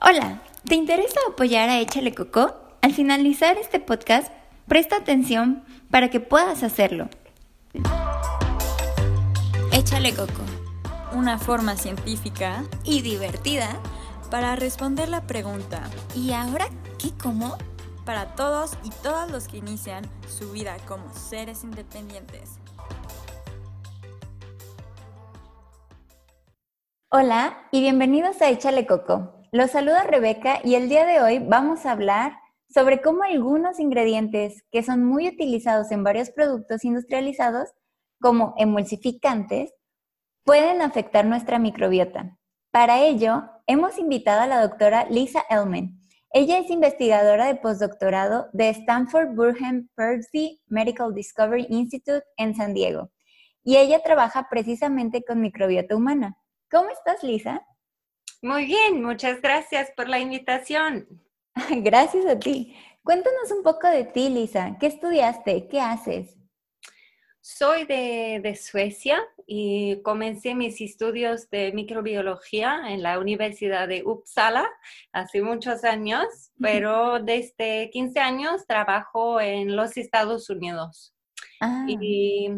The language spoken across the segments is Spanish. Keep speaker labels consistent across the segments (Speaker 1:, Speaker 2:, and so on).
Speaker 1: Hola, ¿te interesa apoyar a Échale Coco? Al finalizar este podcast, presta atención para que puedas hacerlo. Échale Coco.
Speaker 2: Una forma científica
Speaker 1: y divertida
Speaker 2: para responder la pregunta
Speaker 1: ¿Y ahora qué como?
Speaker 2: Para todos y todas los que inician su vida como seres independientes.
Speaker 1: Hola y bienvenidos a Échale Coco. Los saluda Rebeca y el día de hoy vamos a hablar sobre cómo algunos ingredientes que son muy utilizados en varios productos industrializados, como emulsificantes, pueden afectar nuestra microbiota. Para ello, hemos invitado a la doctora Lisa Elman. Ella es investigadora de postdoctorado de Stanford Burham Percy Medical Discovery Institute en San Diego. Y ella trabaja precisamente con microbiota humana. ¿Cómo estás, Lisa?
Speaker 3: Muy bien, muchas gracias por la invitación.
Speaker 1: Gracias a ti. Cuéntanos un poco de ti, Lisa. ¿Qué estudiaste? ¿Qué haces?
Speaker 3: Soy de, Suecia y comencé mis estudios de microbiología en la Universidad de Uppsala hace muchos años, pero desde 15 años trabajo en los Estados Unidos. Ah. Y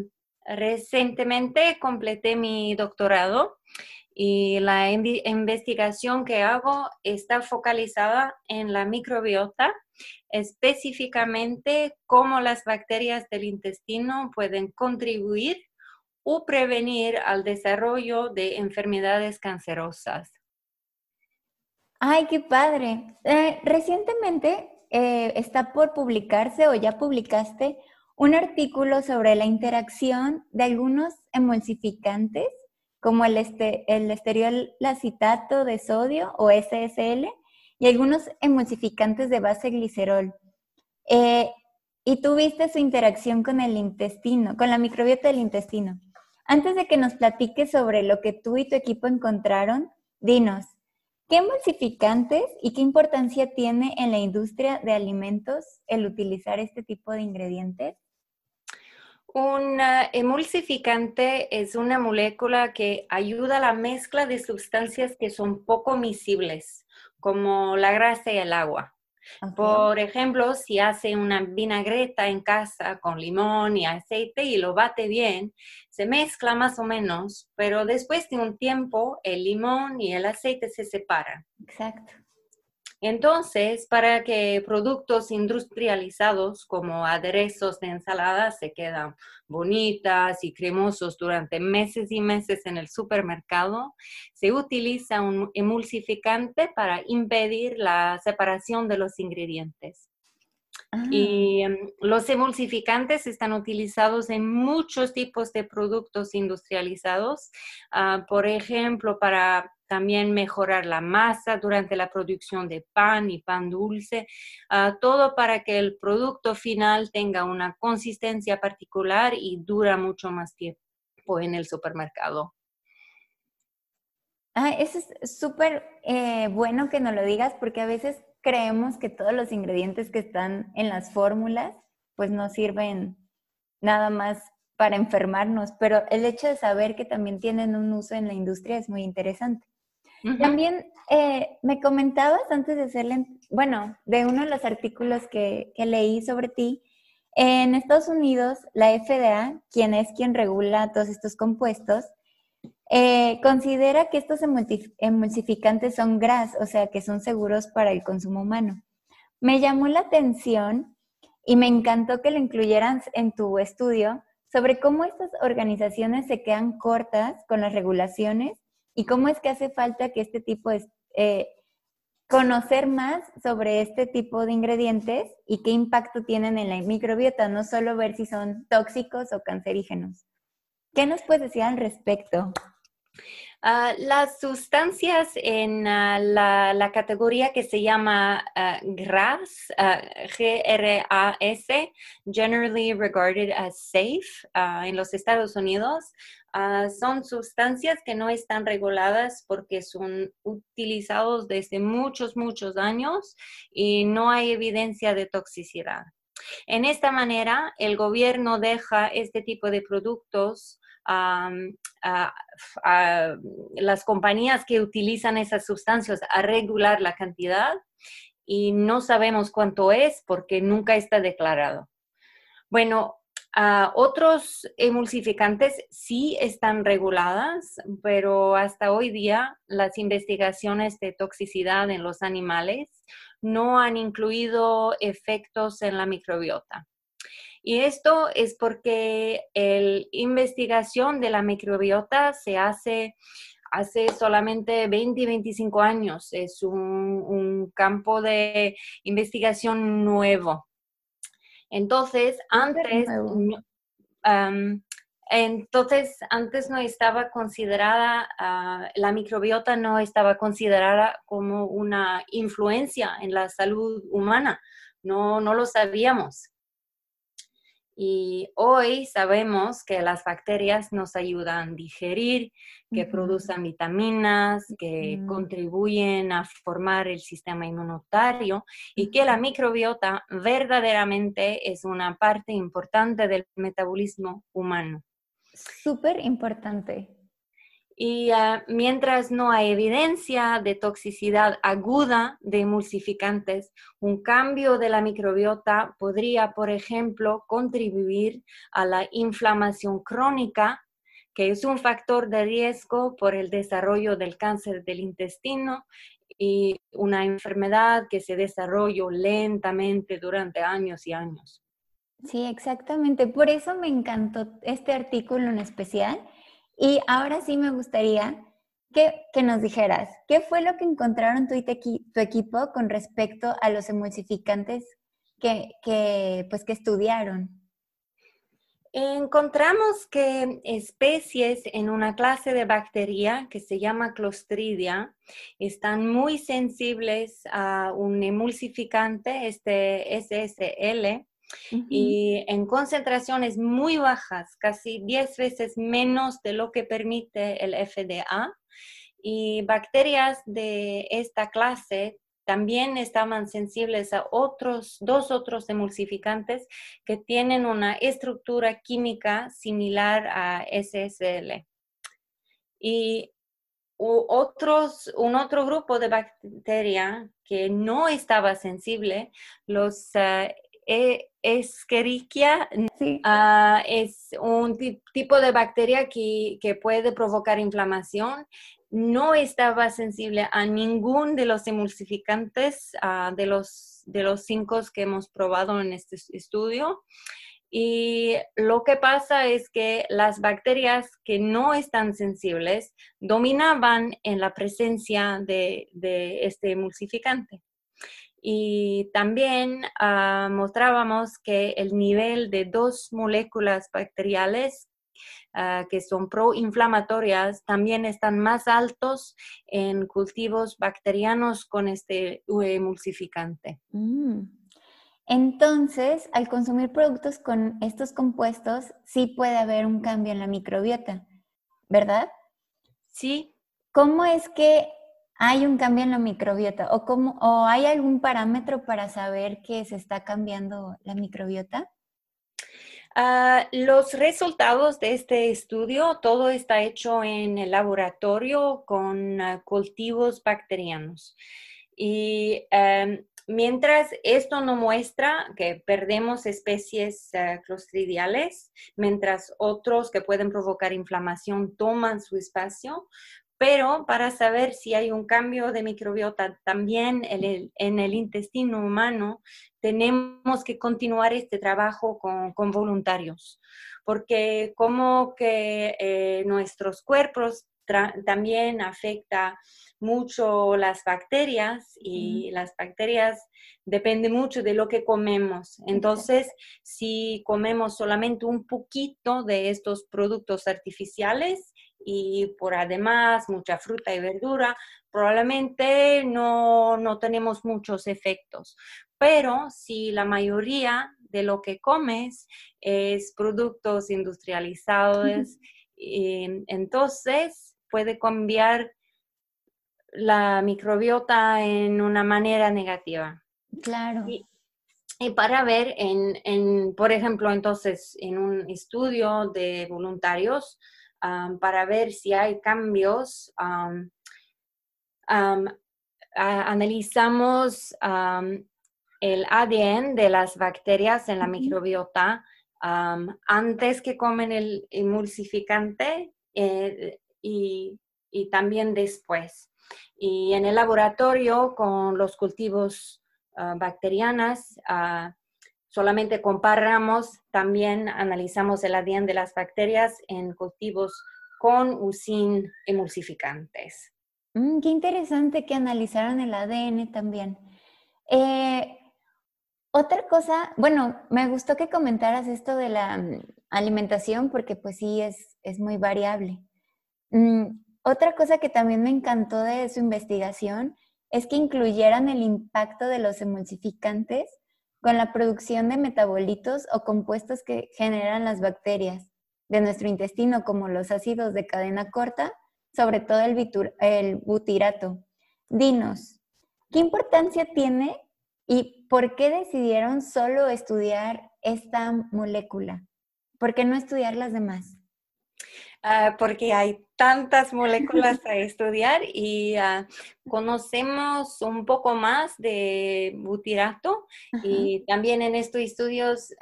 Speaker 3: recientemente completé mi doctorado y la investigación que hago está focalizada en la microbiota, específicamente cómo las bacterias del intestino pueden contribuir o prevenir al desarrollo de enfermedades cancerosas.
Speaker 1: Ay, qué padre. Eh, recientemente eh, está por publicarse o ya publicaste un artículo sobre la interacción de algunos emulsificantes como el, este, el esteriol lacitato de sodio o SSL y algunos emulsificantes de base glicerol. Eh, y tuviste su interacción con el intestino, con la microbiota del intestino. Antes de que nos platiques sobre lo que tú y tu equipo encontraron, dinos, ¿qué emulsificantes y qué importancia tiene en la industria de alimentos el utilizar este tipo de ingredientes?
Speaker 3: Un emulsificante es una molécula que ayuda a la mezcla de sustancias que son poco miscibles, como la grasa y el agua. Por ejemplo, si hace una vinagreta en casa con limón y aceite y lo bate bien, se mezcla más o menos, pero después de un tiempo el limón y el aceite se separan.
Speaker 1: Exacto.
Speaker 3: Entonces, para que productos industrializados como aderezos de ensalada se quedan bonitas y cremosos durante meses y meses en el supermercado, se utiliza un emulsificante para impedir la separación de los ingredientes. Y ah. em, los emulsificantes están utilizados en muchos tipos de productos industrializados, ah, por ejemplo, para también mejorar la masa durante la producción de pan y pan dulce, ah, todo para que el producto final tenga una consistencia particular y dura mucho más tiempo en el supermercado.
Speaker 1: Ah, eso es súper eh, bueno que nos lo digas porque a veces creemos que todos los ingredientes que están en las fórmulas pues no sirven nada más para enfermarnos, pero el hecho de saber que también tienen un uso en la industria es muy interesante. También eh, me comentabas antes de hacerle, bueno, de uno de los artículos que, leí sobre ti, en Estados Unidos, la FDA, quien es quien regula todos estos compuestos, eh, considera que estos emulsificantes son GRAS, o sea, que son seguros para el consumo humano. Me llamó la atención y me encantó que lo incluyeran en tu estudio sobre cómo estas organizaciones se quedan cortas con las regulaciones y cómo es que hace falta que este tipo eh, conocer más sobre este tipo de ingredientes y qué impacto tienen en la microbiota, no solo ver si son tóxicos o cancerígenos. ¿Qué nos puedes decir al respecto?
Speaker 3: Ah, las sustancias en ah, la, categoría que se llama uh, GRAS, G-R-A-S, Generally Regarded as Safe, en los Estados Unidos, son sustancias que no están reguladas porque son utilizados desde muchos, muchos años y no hay evidencia de toxicidad. En esta manera, el gobierno deja este tipo de productos a, las compañías que utilizan esas sustancias a regular la cantidad y no sabemos cuánto es porque nunca está declarado. Bueno, otros emulsificantes sí están reguladas, pero hasta hoy día las investigaciones de toxicidad en los animales no han incluido efectos en la microbiota. Y esto es porque la investigación de la microbiota se hace hace solamente 20 y 25 años. Es un campo de investigación nuevo. Entonces, antes, entonces, antes no estaba considerada, ah, la microbiota no estaba considerada como una influencia en la salud humana. No, no lo sabíamos. Y hoy sabemos que las bacterias nos ayudan a digerir, que producen vitaminas, que contribuyen a formar el sistema inmunitario y que la microbiota verdaderamente es una parte importante del metabolismo humano.
Speaker 1: Súper importante.
Speaker 3: Y ah, mientras no hay evidencia de toxicidad aguda de emulsificantes, un cambio de la microbiota podría, por ejemplo, contribuir a la inflamación crónica, que es un factor de riesgo por el desarrollo del cáncer del intestino y una enfermedad que se desarrolla lentamente durante años y años.
Speaker 1: Sí, exactamente. Por eso me encantó este artículo en especial y ahora sí me gustaría que, nos dijeras, ¿qué fue lo que encontraron tu, tu equipo con respecto a los emulsificantes que, pues, que estudiaron?
Speaker 3: Encontramos que especies en una clase de bacteria que se llama Clostridia están muy sensibles a un emulsificante, este SSL, y en concentraciones muy bajas, casi 10 veces menos de lo que permite el FDA. Y bacterias de esta clase también estaban sensibles a otros, dos otros emulsificantes que tienen una estructura química similar a SSL. Y otros, un otro grupo de bacterias que no estaba sensible, los uh, Escherichia ah, es un tipo de bacteria que, puede provocar inflamación. No estaba sensible a ningún de los emulsificantes ah, de, los, de los cinco que hemos probado en este estudio. Y lo que pasa es que las bacterias que no están sensibles dominaban en la presencia de este emulsificante. Y también ah, mostrábamos que el nivel de dos moléculas bacteriales ah, que son proinflamatorias también están más altos en cultivos bacterianos con este emulsificante.
Speaker 1: Mm. Entonces, al consumir productos con estos compuestos, sí puede haber un cambio en la microbiota, ¿verdad?
Speaker 3: Sí.
Speaker 1: ¿Cómo es que hay un cambio en la microbiota o, cómo, o hay algún parámetro para saber que se está cambiando la microbiota?
Speaker 3: Ah, los resultados de este estudio, todo está hecho en el laboratorio con ah, cultivos bacterianos. Y em, mientras esto no muestra que perdemos especies uh, clostridiales, mientras otros que pueden provocar inflamación toman su espacio, pero para saber si hay un cambio de microbiota también en el, intestino humano, tenemos que continuar este trabajo con, voluntarios, porque como que eh, nuestros cuerpos también afecta mucho las bacterias y las bacterias dependen mucho de lo que comemos. Entonces, si comemos solamente un poquito de estos productos artificiales, y por además mucha fruta y verdura, probablemente no, no tenemos muchos efectos. Pero si la mayoría de lo que comes es productos industrializados, eh, entonces puede cambiar la microbiota en una manera negativa.
Speaker 1: Claro.
Speaker 3: y para ver, en, por ejemplo, entonces, en un estudio de voluntarios, para ver si hay cambios, analizamos el ADN de las bacterias en la microbiota antes que comen el emulsificante eh, y, y, también después. Y en el laboratorio con los cultivos Ah, bacterianas. Ah, solamente comparamos, también analizamos el ADN de las bacterias en cultivos con o sin emulsificantes.
Speaker 1: Mm, qué interesante que analizaron el ADN también. Eh, otra cosa, bueno, me gustó que comentaras esto de la mm, alimentación porque pues sí es, es muy variable. Mm, otra cosa que también me encantó de su investigación es que incluyeran el impacto de los emulsificantes con la producción de metabolitos o compuestos que generan las bacterias de nuestro intestino, como los ácidos de cadena corta, sobre todo el, butirato. Dinos, ¿qué importancia tiene y por qué decidieron solo estudiar esta molécula? ¿Por qué no estudiar las demás?
Speaker 3: Ah, porque hay tantas moléculas a estudiar y ah, conocemos un poco más de butirato y también en estos estudios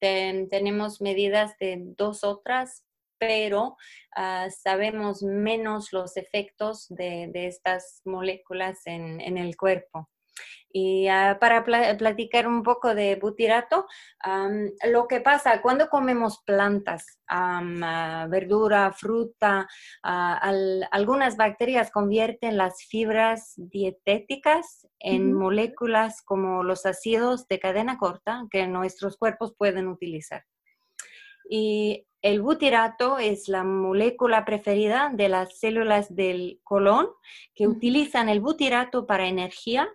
Speaker 3: tenemos medidas de dos otras, pero ah, sabemos menos los efectos de, estas moléculas en el cuerpo. Y ah, para platicar un poco de butirato, lo que pasa cuando comemos plantas, ah, verdura, fruta, ah, algunas bacterias convierten las fibras dietéticas en moléculas como los ácidos de cadena corta que nuestros cuerpos pueden utilizar. Y el butirato es la molécula preferida de las células del colon que utilizan el butirato para energía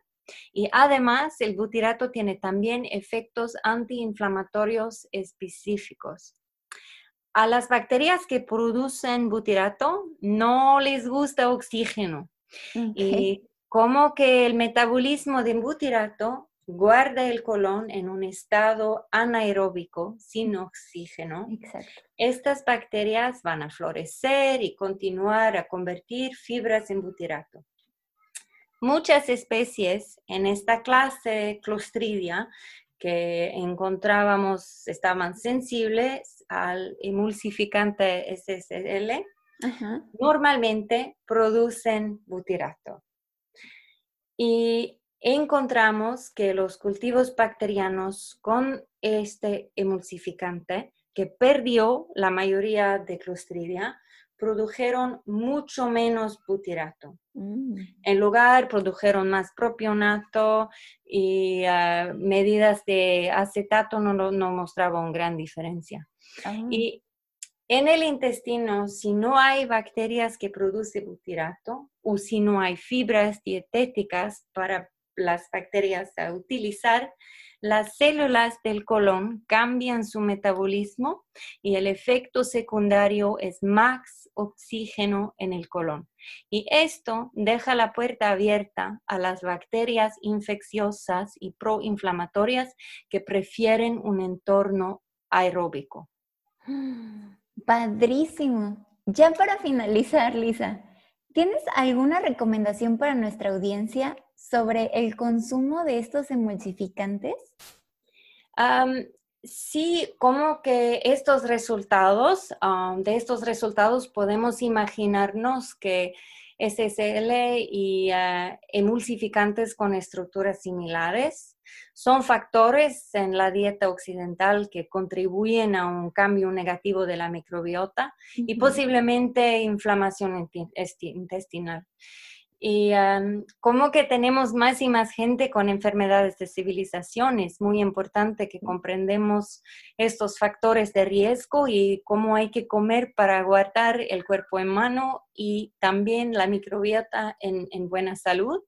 Speaker 3: y además, el butirato tiene también efectos antiinflamatorios específicos. A las bacterias que producen butirato no les gusta oxígeno. Y como que el metabolismo de butirato guarda el colon en un estado anaeróbico sin oxígeno, estas bacterias van a florecer y continuar a convertir fibras en butirato. Muchas especies en esta clase Clostridia que encontrábamos estaban sensibles al emulsificante SSL, normalmente producen butirato. Y encontramos que los cultivos bacterianos con este emulsificante, que perdió la mayoría de Clostridia, produjeron mucho menos butirato. Mm. En lugar, produjeron más propionato y ah, medidas de acetato no, no mostraban gran diferencia. Ah. Y en el intestino, si no hay bacterias que producen butirato o si no hay fibras dietéticas para las bacterias a utilizar, las células del colon cambian su metabolismo y el efecto secundario es más oxígeno en el colon. Y esto deja la puerta abierta a las bacterias infecciosas y proinflamatorias que prefieren un entorno aeróbico.
Speaker 1: Padrísimo. Ya para finalizar, Lisa, ¿tienes alguna recomendación para nuestra audiencia sobre el consumo de estos emulsificantes?
Speaker 3: Sí, como que estos resultados, de estos resultados podemos imaginarnos que SSL y ah, emulsificantes con estructuras similares son factores en la dieta occidental que contribuyen a un cambio negativo de la microbiota y posiblemente inflamación intestinal. Y como que tenemos más y más gente con enfermedades de civilización, es muy importante que comprendemos estos factores de riesgo y cómo hay que comer para guardar el cuerpo en mano y también la microbiota en, en buena salud.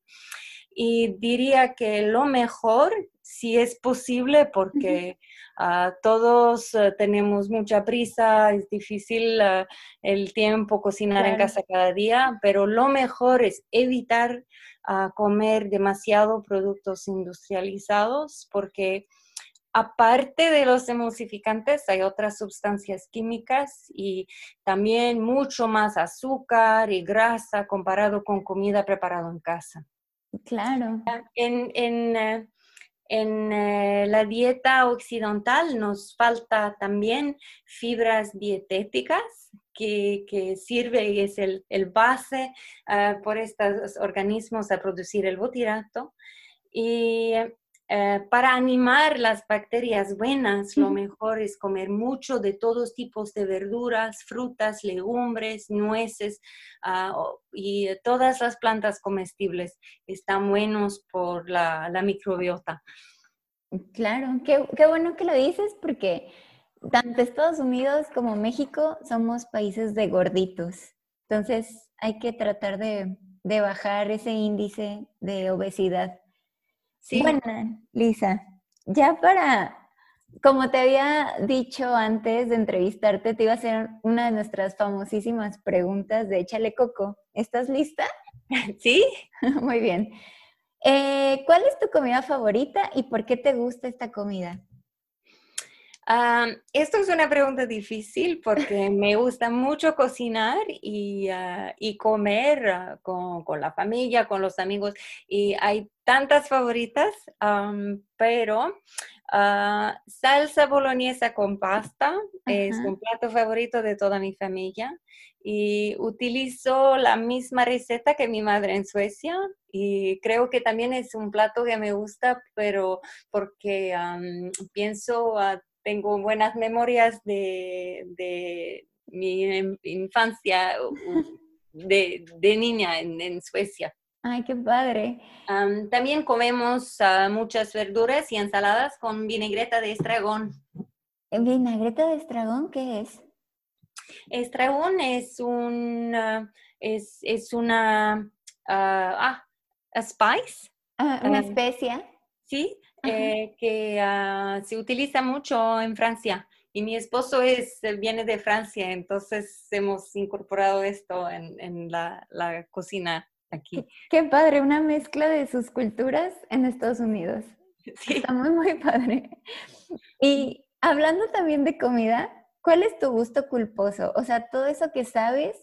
Speaker 3: Y diría que lo mejor si es posible, porque ah, todos eh, tenemos mucha prisa, es difícil ah, el tiempo cocinar en casa cada día, pero lo mejor es evitar ah, comer demasiado productos industrializados, porque aparte de los emulsificantes, hay otras sustancias químicas y también mucho más azúcar y grasa comparado con comida preparada en casa.
Speaker 1: Claro.
Speaker 3: En, en, eh, en eh, la dieta occidental nos falta también fibras dietéticas que, que sirve y es el, el base ah, por estos organismos a producir el butirato. Y eh, para animar las bacterias buenas, lo mejor es comer mucho de todos tipos de verduras, frutas, legumbres, nueces ah, y todas las plantas comestibles están buenos por la, microbiota.
Speaker 1: Claro, qué, qué, bueno que lo dices porque tanto Estados Unidos como México somos países de gorditos. Entonces hay que tratar de, de bajar ese índice de obesidad. Bueno, Lisa, ya para, como te había dicho antes de entrevistarte, te iba a hacer una de nuestras famosísimas preguntas de Échale Coco. ¿Estás lista?
Speaker 3: Sí.
Speaker 1: Muy bien. Eh, ¿Cuál es tu comida favorita y por qué te gusta esta comida?
Speaker 3: Esto es una pregunta difícil porque me gusta mucho cocinar y, ah, comer ah, con, la familia, con los amigos. Y hay tantas favoritas, pero ah, salsa boloñesa con pasta es un plato favorito de toda mi familia. Y utilizo la misma receta que mi madre en Suecia y creo que también es un plato que me gusta, pero porque pienso a tengo buenas memorias de, mi infancia de, niña en, Suecia.
Speaker 1: Ay, qué padre.
Speaker 3: también comemos ah, muchas verduras y ensaladas con vinagreta de estragón.
Speaker 1: ¿Vinagreta de estragón qué es?
Speaker 3: Estragón es un es, es, una ah, ah spice.
Speaker 1: una especia.
Speaker 3: Sí, eh, que ah, se utiliza mucho en Francia. Y mi esposo es, viene de Francia, entonces hemos incorporado esto en, la, cocina aquí.
Speaker 1: Qué, padre, una mezcla de sus culturas en Estados Unidos. Sí. Está muy, muy padre. Y hablando también de comida, ¿cuál es tu gusto culposo? O sea, todo eso que sabes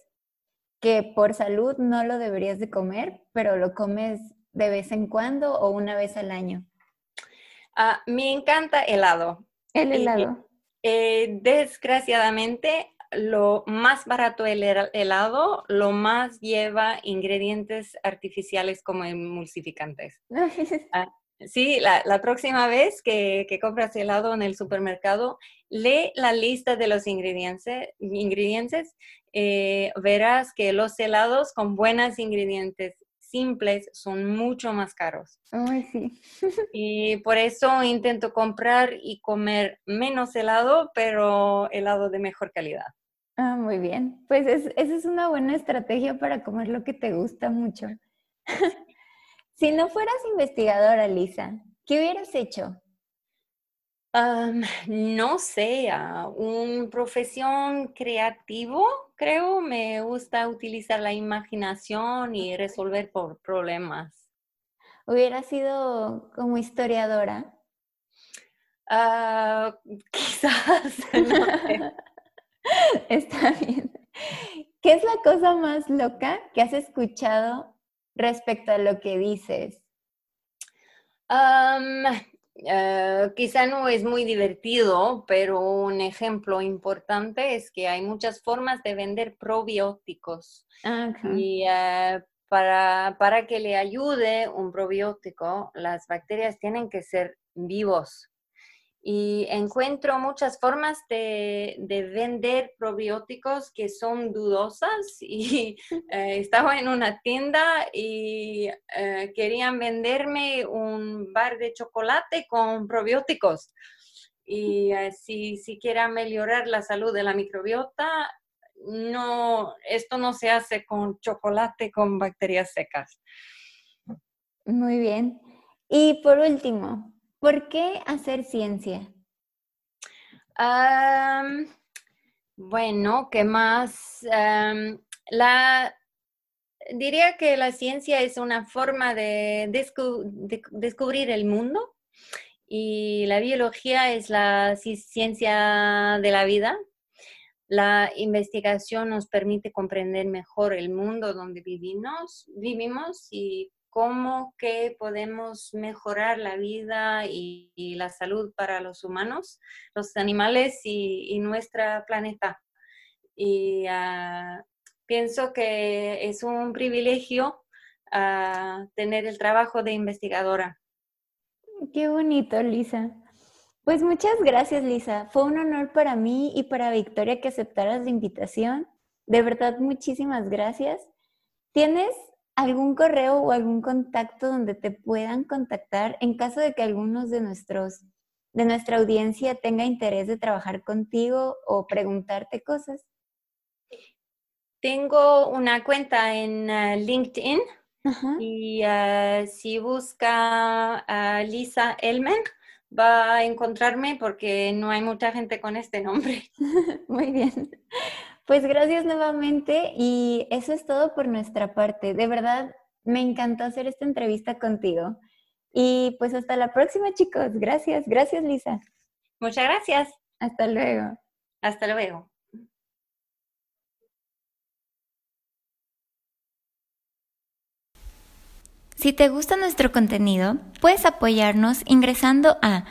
Speaker 1: que por salud no lo deberías de comer, pero lo comes de vez en cuando o una vez al año.
Speaker 3: Ah, me encanta helado.
Speaker 1: El helado.
Speaker 3: Eh, desgraciadamente, lo más barato el helado, lo más lleva ingredientes artificiales como emulsificantes. Ah, sí, la, próxima vez que, compras helado en el supermercado, lee la lista de los ingredientes, ingredientes eh, verás que los helados con buenos ingredientes simples son mucho más caros.
Speaker 1: Ay, sí.
Speaker 3: y por eso intento comprar y comer menos helado, pero helado de mejor calidad.
Speaker 1: Ah, muy bien. Pues esa es una buena estrategia para comer lo que te gusta mucho. si no fueras investigadora, Lisa, ¿qué hubieras hecho?
Speaker 3: No sé, uh, un profesión creativo, creo, me gusta utilizar la imaginación y resolver por problemas.
Speaker 1: ¿Hubiera sido como historiadora?
Speaker 3: Ah, quizás.
Speaker 1: Está bien. ¿Qué es la cosa más loca que has escuchado respecto a lo que dices?
Speaker 3: Eh, quizá no es muy divertido, pero un ejemplo importante es que hay muchas formas de vender probióticos. Y eh, para, para que le ayude un probiótico, las bacterias tienen que ser vivos y encuentro muchas formas de, vender probióticos que son dudosas y eh, estaba en una tienda y eh, querían venderme un bar de chocolate con probióticos y eh, si, si quiera mejorar la salud de la microbiota, no, esto no se hace con chocolate con bacterias secas.
Speaker 1: Muy bien. Y por último, ¿Por qué hacer ciencia?
Speaker 3: bueno, ¿qué más? la, diría que la ciencia es una forma de, descubrir el mundo y la biología es la ciencia de la vida. La investigación nos permite comprender mejor el mundo donde vivimos, vivimos y cómo que podemos mejorar la vida y, la salud para los humanos, los animales y, nuestro planeta. Y ah, pienso que es un privilegio ah, tener el trabajo de investigadora.
Speaker 1: Qué bonito, Lisa. Pues muchas gracias, Lisa. Fue un honor para mí y para Victoria que aceptaras la invitación. De verdad, muchísimas gracias. ¿Tienes algún correo o algún contacto donde te puedan contactar en caso de que algunos de nuestros de nuestra audiencia tenga interés de trabajar contigo o preguntarte cosas?
Speaker 3: Tengo una cuenta en uh, LinkedIn y uh, si busca a Lisa Elmen va a encontrarme porque no hay mucha gente con este nombre.
Speaker 1: Muy bien. Pues gracias nuevamente y eso es todo por nuestra parte. De verdad, me encantó hacer esta entrevista contigo. Y pues hasta la próxima, chicos. Gracias, gracias, Lisa.
Speaker 3: Muchas gracias.
Speaker 1: Hasta luego.
Speaker 3: Hasta luego.
Speaker 1: Si te gusta nuestro contenido, puedes apoyarnos ingresando a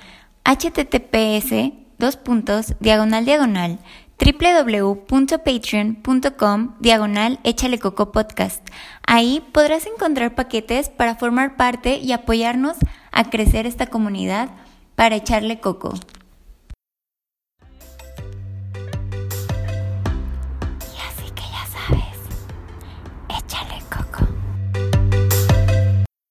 Speaker 1: https dos puntos diagonal diagonal www.patreon.com diagonal échale coco podcast. Ahí podrás encontrar paquetes para formar parte y apoyarnos a crecer esta comunidad para echarle coco.